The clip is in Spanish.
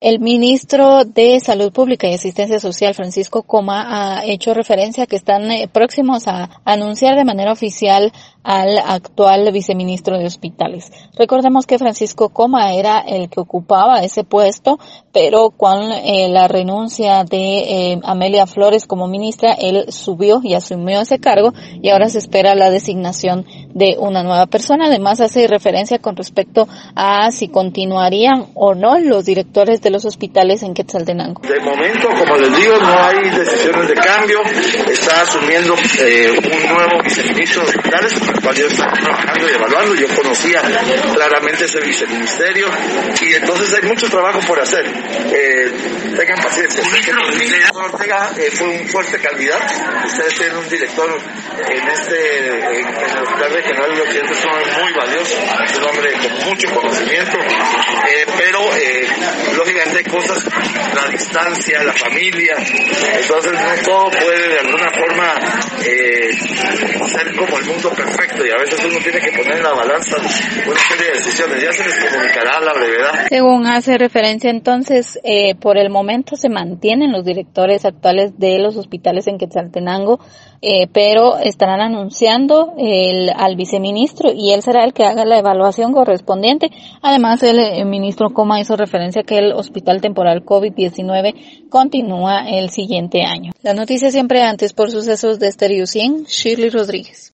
El ministro de Salud Pública y Asistencia Social, Francisco Coma, ha hecho referencia a que están eh, próximos a anunciar de manera oficial al actual viceministro de Hospitales. Recordemos que Francisco Coma era el que ocupaba ese puesto, pero con eh, la renuncia de eh, Amelia Flores como ministra, él subió y asumió ese cargo y ahora se espera la designación de una nueva persona. Además, hace referencia con respecto a si continuarían o no los directores de los hospitales en Quetzaltenango. De momento, como les digo, no hay decisiones de cambio. Está asumiendo eh, un nuevo viceministro de hospitales con el cual yo estaba trabajando y evaluando. Yo conocía claramente ese viceministerio y entonces hay mucho trabajo por hacer. Eh, tengan paciencia. Ortega eh, fue un fuerte candidato. Ustedes tienen un director en este en, en el hospital regional de Occidente, es un hombre muy valioso, es un hombre con mucho conocimiento, pero lógicamente hay cosas, la distancia, la familia, entonces no todo puede de alguna forma eh, ser como el mundo perfecto y a veces uno tiene que poner en la balanza una serie de decisiones, ya se les comunicará la brevedad. Según hace referencia entonces, eh, por el momento se mantienen los directores actuales de los hospitales en Quetzaltenango, eh, pero estarán anunciando el, al viceministro y él será el que haga la evaluación correspondiente. Además, el, el ministro Coma hizo referencia que el hospital temporal COVID-19 continúa el siguiente año. La noticia siempre antes por sucesos de Stereo 100, Shirley Rodríguez.